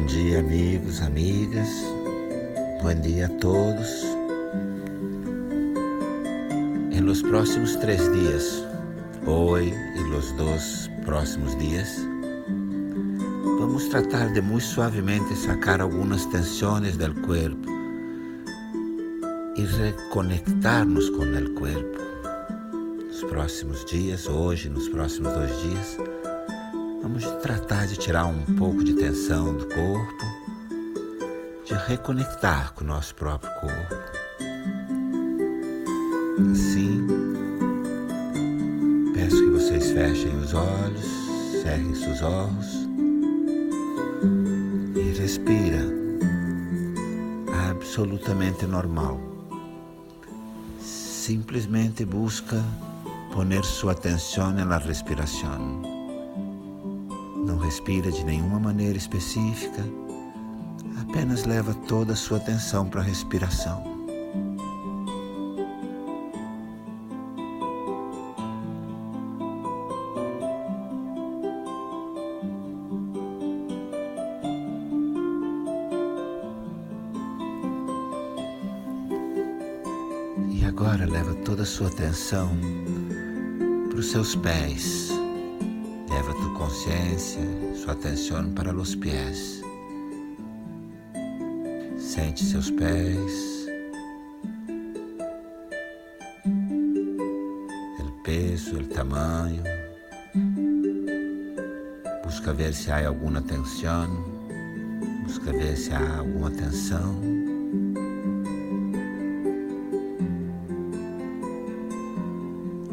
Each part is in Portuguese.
Bom dia, amigos, amigas. Bom dia a todos. En los próximos tres días, hoy y los dos próximos días, vamos tratar de muy suavemente sacar algunas tensiones del cuerpo y reconectarnos con el cuerpo. Nos próximos dias, hoje, nos próximos dois dias, vamos tratar de tirar um pouco de tensão do corpo, de reconectar com o nosso próprio corpo. Assim, peço que vocês fechem os olhos, cerrem seus olhos e respira absolutamente normal. Simplesmente busca poner sua atenção na respiração. Respira de nenhuma maneira específica, apenas leva toda a sua atenção para a respiração. E agora leva toda a sua atenção para os seus pés. Leva consciência, sua atenção para os pés. Sente seus pés, o peso, o tamanho. Busca ver se há alguma tensão. Busca ver se há alguma tensão.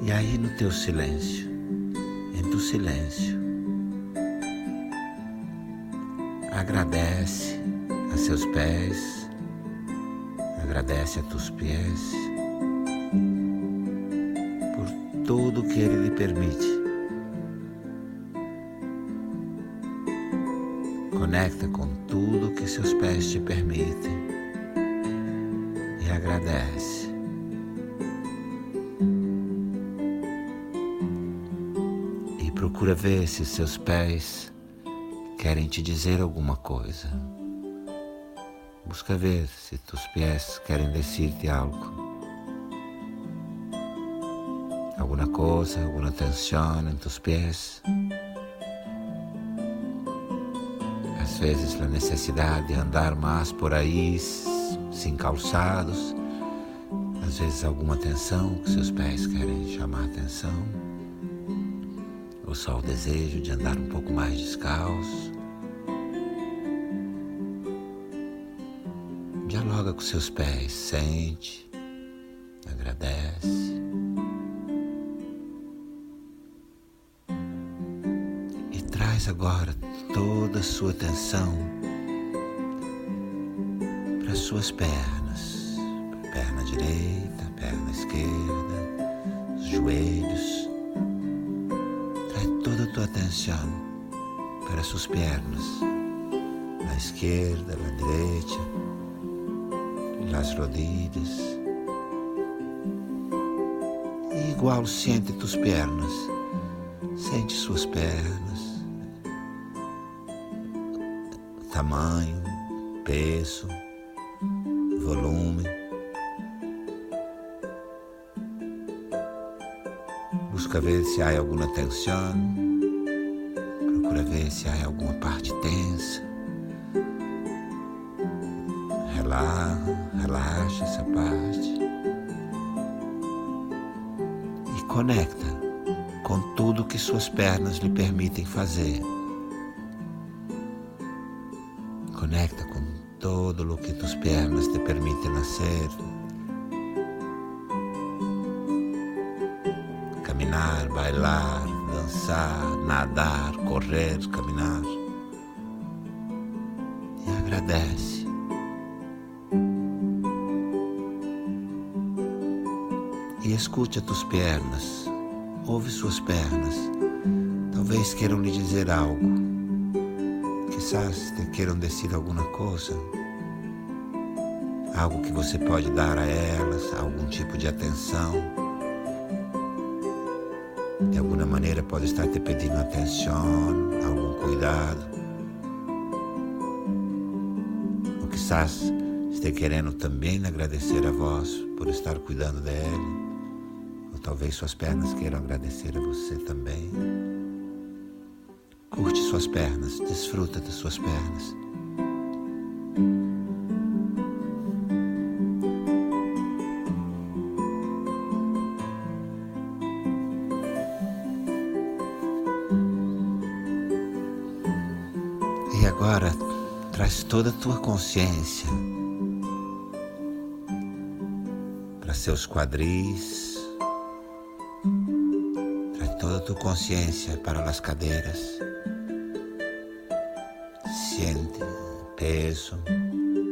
E aí no teu silêncio, em tu silêncio, agradece a seus pés, agradece a tus pés por tudo que ele lhe permite. Conecta com tudo que seus pés te permitem e agradece. E procura ver se seus pés querem te dizer alguma coisa. Busca ver se tus pés querem dizer-te algo. Alguma coisa, alguma tensão em tus pés. Às vezes a necessidade de andar mais por aí sem calçados. Às vezes alguma tensão que seus pés querem chamar atenção. Ou só o desejo de andar um pouco mais descalço. Com seus pés, sente, agradece. E traz agora toda a sua atenção para as suas pernas, perna direita, perna esquerda, os joelhos. Traz toda a tua atenção para as suas pernas, a esquerda, a direita, as rodilhas. E igual sente tus pernas, sente suas pernas, tamanho, peso, volume. Busca ver se há alguma tensão, procura ver se há alguma parte tensa. Relaxa, relaxa essa parte e conecta com tudo que suas pernas lhe permitem fazer. Conecta com todo o que tus pernas te permitem hacer. Caminar, bailar, dançar, nadar, correr, caminhar. E agradece. Escute tus pernas, ouve suas pernas. Talvez queiram lhe dizer algo. Quizás te queiram dizer alguma coisa. Algo que você pode dar a elas, algum tipo de atenção. De alguma maneira pode estar te pedindo atenção, algum cuidado. quizás esteja querendo também agradecer a vós por estar cuidando dele, ou talvez suas pernas queiram agradecer a você também. Curte suas pernas, desfruta das suas pernas. E agora traz toda a tua consciência para seus quadris, traz toda a tua consciência para as cadeiras. Siente peso,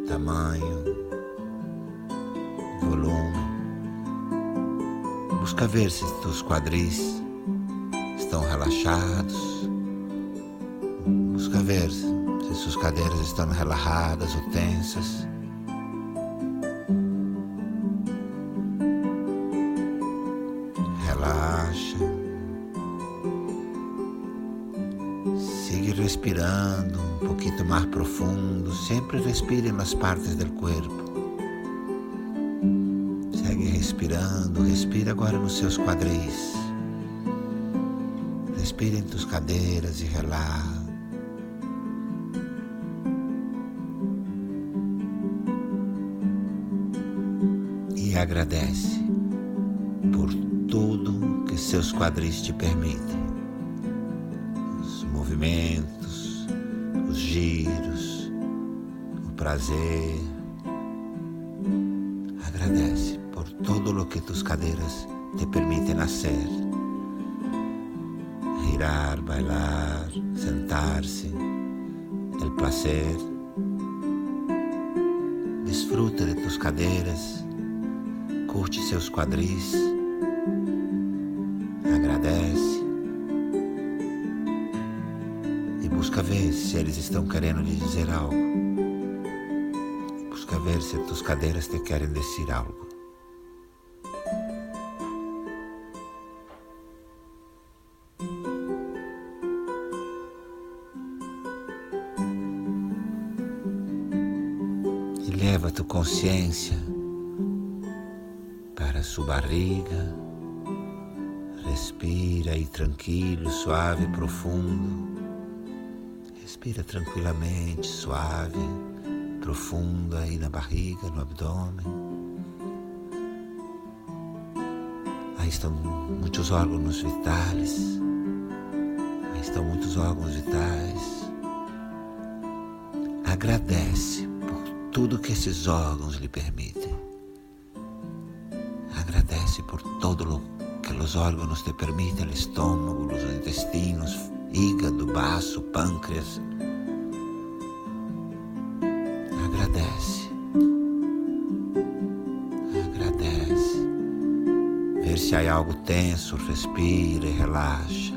tamanho, volume. Busca ver se teus quadris estão relaxados. Busca ver se suas cadeiras estão relaxadas ou tensas. Sigue respirando um pouquinho mais profundo. Sempre respire nas partes do corpo. Segue respirando. Respira agora nos seus quadris. Respira em tuas cadeiras e relaxa. E agradece por tudo que seus quadris te permitem. Os movimentos, os giros, o prazer. Agradece por todo o que tus cadeiras te permitem hacer. Girar, bailar, sentar-se, el placer. Desfruta de tus cadeiras, curte seus quadris, busca ver se eles estão querendo lhe dizer algo. Busca ver se tus cadeiras te querem dizer algo. E leva tua consciência para sua barriga. Respira aí tranquilo, suave, profundo. Respira tranquilamente, suave, profundo aí na barriga, no abdômen. Aí estão muitos órgãos vitais. Aí estão muitos órgãos vitais. Agradece por tudo que esses órgãos lhe permitem. Agradece por todo o que os órgãos te permitem, o estômago, os intestinos, hígado, baço, pâncreas. Agradece. Agradece. Ver se há algo tenso, respira e relaxa.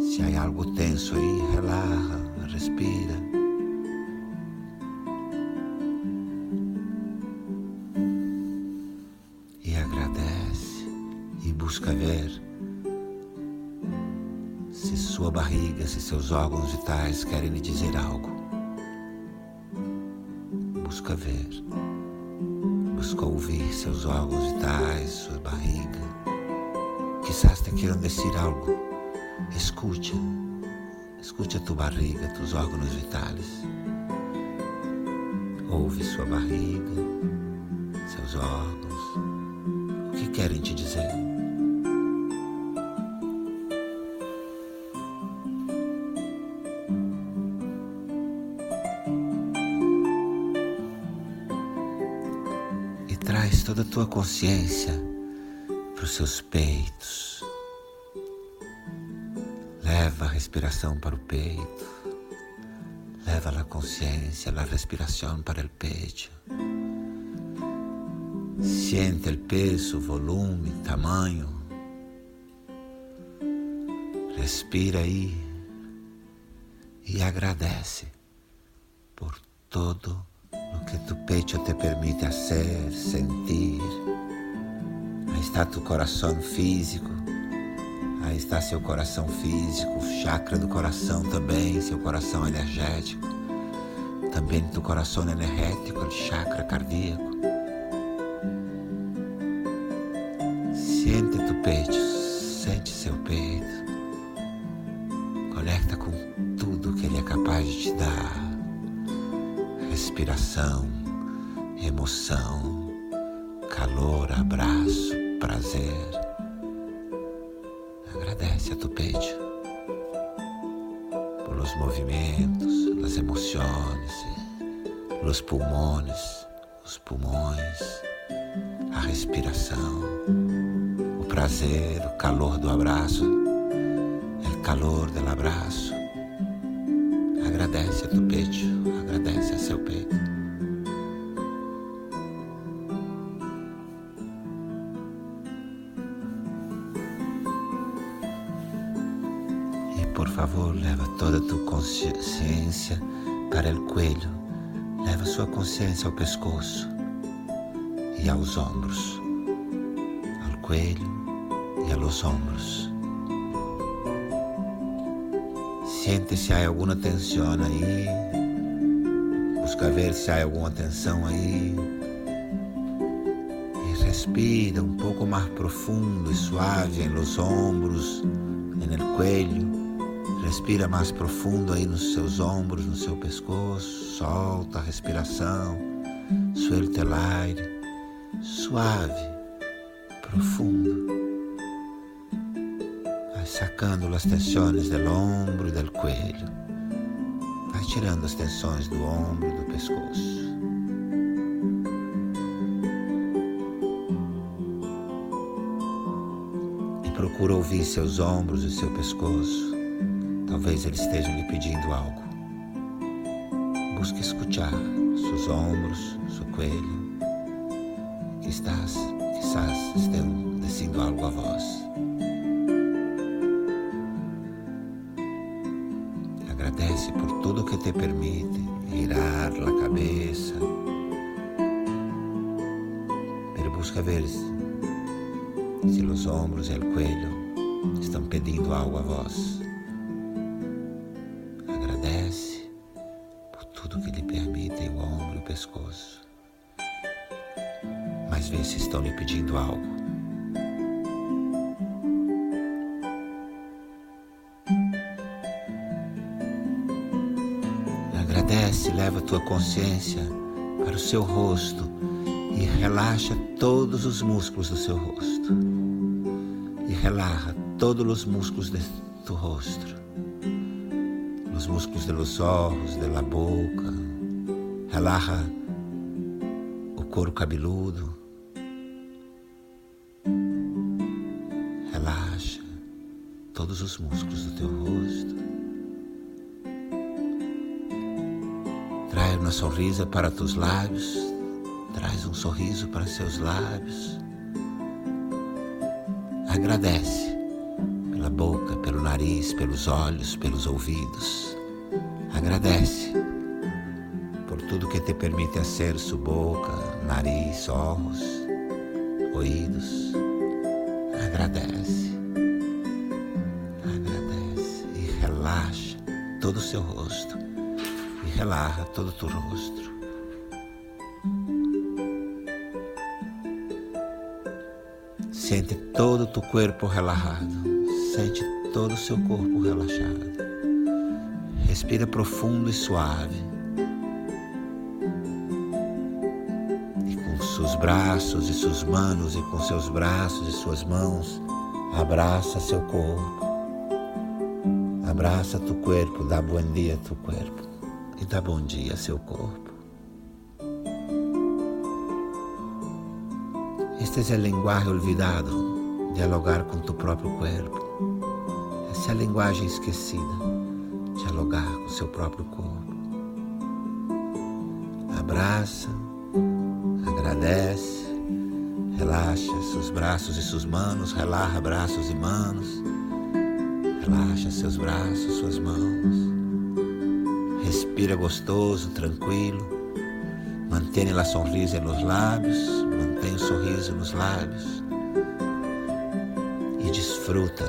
Se há algo tenso aí, relaxa, respira. E agradece e busca ver se sua barriga, se seus órgãos vitais querem lhe dizer algo. Busca ver, busca ouvir seus órgãos vitais, sua barriga. Quizás te queiram dizer algo. Escute, escute a tua barriga, tus órgãos vitais. Ouve sua barriga, seus órgãos. O que querem te dizer? Toda a tua consciência para os seus peitos. Leva a respiração para o peito. Leva a consciência, a respiração para o peito. Siente o peso, volume, tamanho. Respira aí e agradece por todo o que tu peito te permite fazer, sentir. Aí está tu coração físico, aí está seu coração físico, chakra do coração também, seu coração energético. também tu coração energético, chakra cardíaco. Siente tu peito, sente seu peito. Conecta com tudo que ele é capaz de te dar. Respiração, emoção, calor, abraço, prazer. Agradece a tu peito pelos movimentos, as emoções, os pulmões, os pulmões, a respiração, o prazer, o calor do abraço, o calor do abraço. Agradece a tu peito, agradece a seu peito. Por favor, leva toda a tua consciência para o coelho. Leva sua consciência ao pescoço e aos ombros. Ao coelho e aos ombros. Sente se há alguma tensão aí. Busca ver se há alguma tensão aí. E respira um pouco mais profundo e suave nos ombros, no coelho Respira mais profundo aí nos seus ombros, no seu pescoço. Solta a respiração. Suelta o ar. Suave, profundo. Vai sacando as tensões do ombro e do coelho. Tirando as tensões do ombro e do pescoço. E procura ouvir seus ombros e seu pescoço. Talvez ele esteja lhe pedindo algo. Busque escutar seus ombros, seu coelho, que estás, quizás estejam dizendo algo a voz. Te permite girar a cabeça, pero busca ver se os ombros e o coelho estão pedindo algo a voz. tudo que lhe permitem o ombro e o pescoço. Mas vê se estão lhe pedindo algo. Agradece, leva a tua consciência para o seu rosto e relaxa todos os músculos do seu rosto. E relaxa todos os músculos de tu rosto os músculos de los ojos, de la boca, relaja o couro cabeludo, relaxa todos os músculos do teu rosto. Sorrisa para teus lábios, traz um sorriso para seus lábios. Agradece pela boca, pelo nariz, pelos olhos, pelos ouvidos. Agradece por tudo que te permite acesso boca, nariz, olhos, ouvidos. Agradece. Agradece e relaxa todo o seu rosto relaxa todo o teu rosto. Sente todo o teu corpo relaxado. Sente todo o seu corpo relaxado. Respira profundo e suave. E com seus braços e suas mãos, e com seus braços e suas mãos, abraça seu corpo. Abraça tu corpo, dá bom dia a tu corpo. E dá bom dia a seu corpo. Este é o linguagem olvidado dialogar com tu próprio corpo. Essa é a linguagem esquecida, dialogar com seu próprio corpo. Abraça, agradece, relaxa seus braços e suas mãos, relaxa braços e mãos, relaxa seus braços, suas mãos. Respira gostoso, tranquilo. Mantenha a sorriso nos lábios, mantenha o sorriso nos lábios desfruta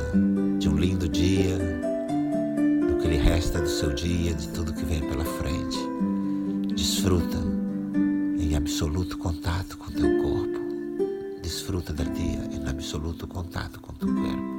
de um lindo dia, do que lhe resta do seu dia, de tudo que vem pela frente. Desfruta em absoluto contato com teu corpo. Desfruta do dia em absoluto contato com teu corpo.